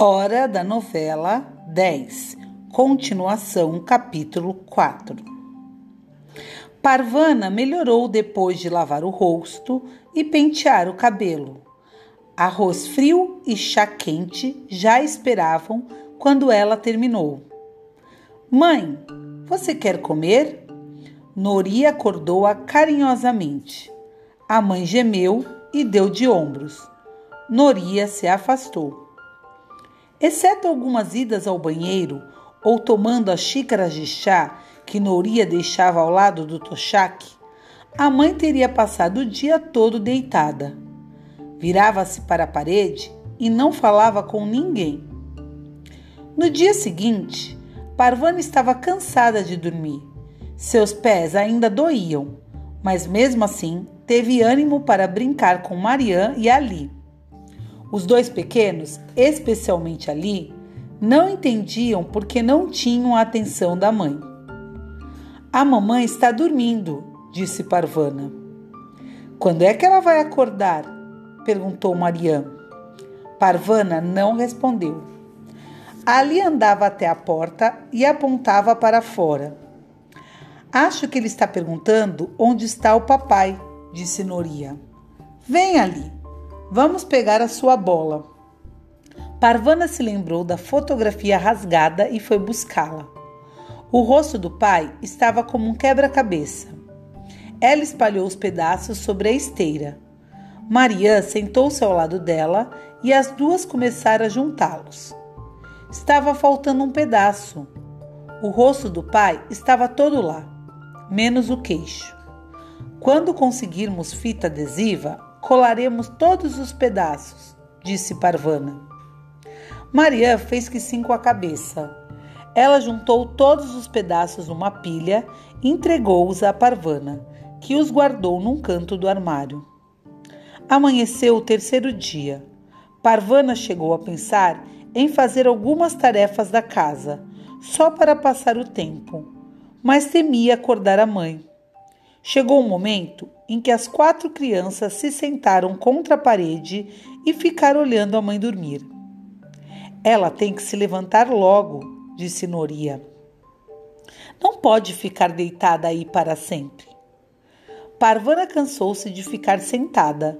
Hora da novela 10, continuação, capítulo 4. Parvana melhorou depois de lavar o rosto e pentear o cabelo. Arroz frio e chá quente já esperavam quando ela terminou. Mãe, você quer comer? Nori acordou-a carinhosamente. A mãe gemeu e deu de ombros. Noria se afastou. Exceto algumas idas ao banheiro ou tomando as xícaras de chá que Nouria deixava ao lado do tochaque, a mãe teria passado o dia todo deitada. Virava-se para a parede e não falava com ninguém. No dia seguinte, Parvana estava cansada de dormir. Seus pés ainda doíam, mas mesmo assim teve ânimo para brincar com Marian e Ali. Os dois pequenos, especialmente ali, não entendiam porque não tinham a atenção da mãe. A mamãe está dormindo, disse Parvana. Quando é que ela vai acordar? perguntou Mariam. Parvana não respondeu. Ali andava até a porta e apontava para fora. Acho que ele está perguntando onde está o papai, disse Noria. Vem ali. Vamos pegar a sua bola. Parvana se lembrou da fotografia rasgada e foi buscá-la. O rosto do pai estava como um quebra-cabeça. Ela espalhou os pedaços sobre a esteira. Marian sentou-se ao lado dela e as duas começaram a juntá-los. Estava faltando um pedaço. O rosto do pai estava todo lá, menos o queixo. Quando conseguirmos fita adesiva, colaremos todos os pedaços, disse Parvana. Maria fez que sim com a cabeça. Ela juntou todos os pedaços numa pilha e entregou-os a Parvana, que os guardou num canto do armário. Amanheceu o terceiro dia. Parvana chegou a pensar em fazer algumas tarefas da casa, só para passar o tempo, mas temia acordar a mãe. Chegou um momento em que as quatro crianças se sentaram contra a parede e ficaram olhando a mãe dormir. Ela tem que se levantar logo, disse Noria. Não pode ficar deitada aí para sempre. Parvana cansou-se de ficar sentada.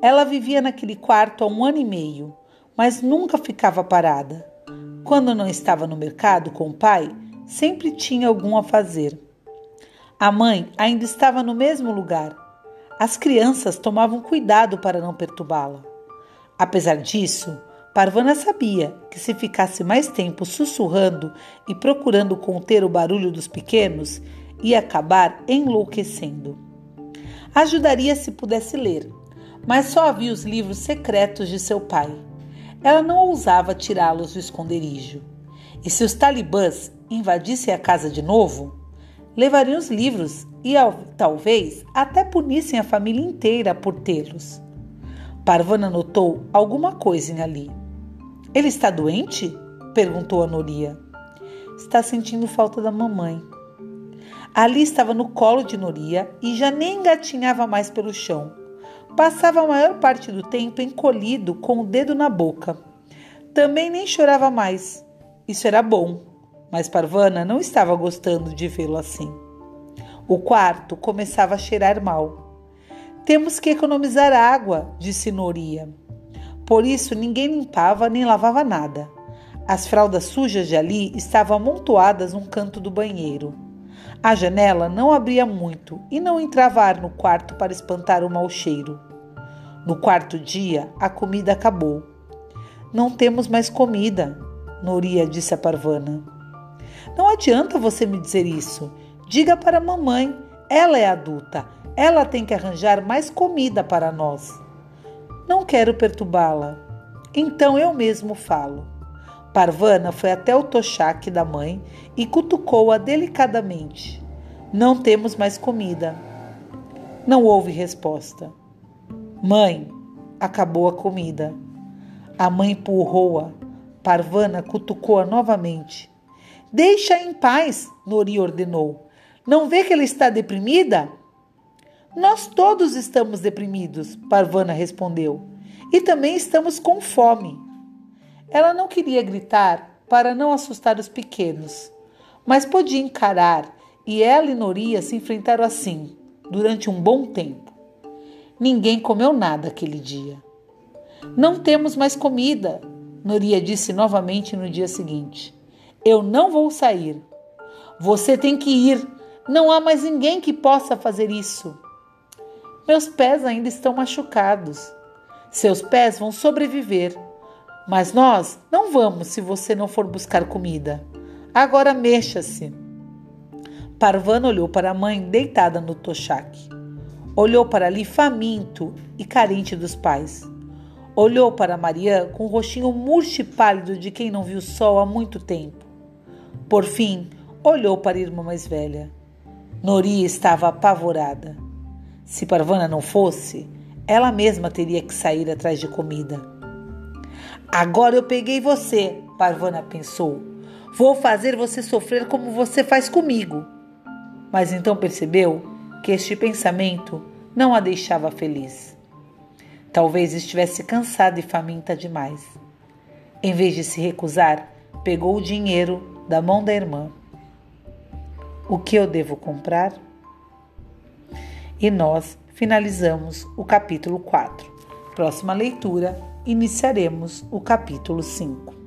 Ela vivia naquele quarto há um ano e meio, mas nunca ficava parada. Quando não estava no mercado com o pai, sempre tinha algum a fazer. A mãe ainda estava no mesmo lugar. As crianças tomavam cuidado para não perturbá-la. Apesar disso, Parvana sabia que se ficasse mais tempo sussurrando e procurando conter o barulho dos pequenos, ia acabar enlouquecendo. Ajudaria se pudesse ler, mas só havia os livros secretos de seu pai. Ela não ousava tirá-los do esconderijo. E se os talibãs invadissem a casa de novo, levariam os livros e talvez até punissem a família inteira por tê-los. Parvana notou alguma coisa em Ali. Ele está doente? perguntou a Noria. Está sentindo falta da mamãe. Ali estava no colo de Noria e já nem engatinhava mais pelo chão. Passava a maior parte do tempo encolhido com o dedo na boca. Também nem chorava mais. Isso era bom mas Parvana não estava gostando de vê-lo assim. O quarto começava a cheirar mal. Temos que economizar água, disse Noria. Por isso ninguém limpava nem lavava nada. As fraldas sujas de Ali estavam amontoadas num canto do banheiro. A janela não abria muito e não entrava ar no quarto para espantar o mau cheiro. No quarto dia, a comida acabou. Não temos mais comida, Noria disse a Parvana. Não adianta você me dizer isso. Diga para a mamãe, ela é adulta, ela tem que arranjar mais comida para nós. Não quero perturbá-la. Então eu mesmo falo. Parvana foi até o tochaque da mãe e cutucou-a delicadamente. Não temos mais comida. Não houve resposta. Mãe, acabou a comida. A mãe empurrou-a. Parvana cutucou-a novamente. Deixa em paz, Nori ordenou. Não vê que ela está deprimida? Nós todos estamos deprimidos, Parvana respondeu. E também estamos com fome. Ela não queria gritar para não assustar os pequenos, mas podia encarar e ela e Noria se enfrentaram assim durante um bom tempo. Ninguém comeu nada aquele dia. Não temos mais comida, Noria disse novamente no dia seguinte. Eu não vou sair. Você tem que ir. Não há mais ninguém que possa fazer isso. Meus pés ainda estão machucados. Seus pés vão sobreviver. Mas nós não vamos se você não for buscar comida. Agora mexa-se. Parvana olhou para a mãe deitada no tochaque. Olhou para ali faminto e carente dos pais. Olhou para Mariã com o rostinho murcho e pálido de quem não viu o sol há muito tempo. Por fim, olhou para a irmã mais velha. Nori estava apavorada. Se Parvana não fosse, ela mesma teria que sair atrás de comida. Agora eu peguei você, Parvana pensou. Vou fazer você sofrer como você faz comigo. Mas então percebeu que este pensamento não a deixava feliz. Talvez estivesse cansada e faminta demais. Em vez de se recusar, pegou o dinheiro da mão da irmã. O que eu devo comprar? E nós finalizamos o capítulo 4. Próxima leitura, iniciaremos o capítulo 5.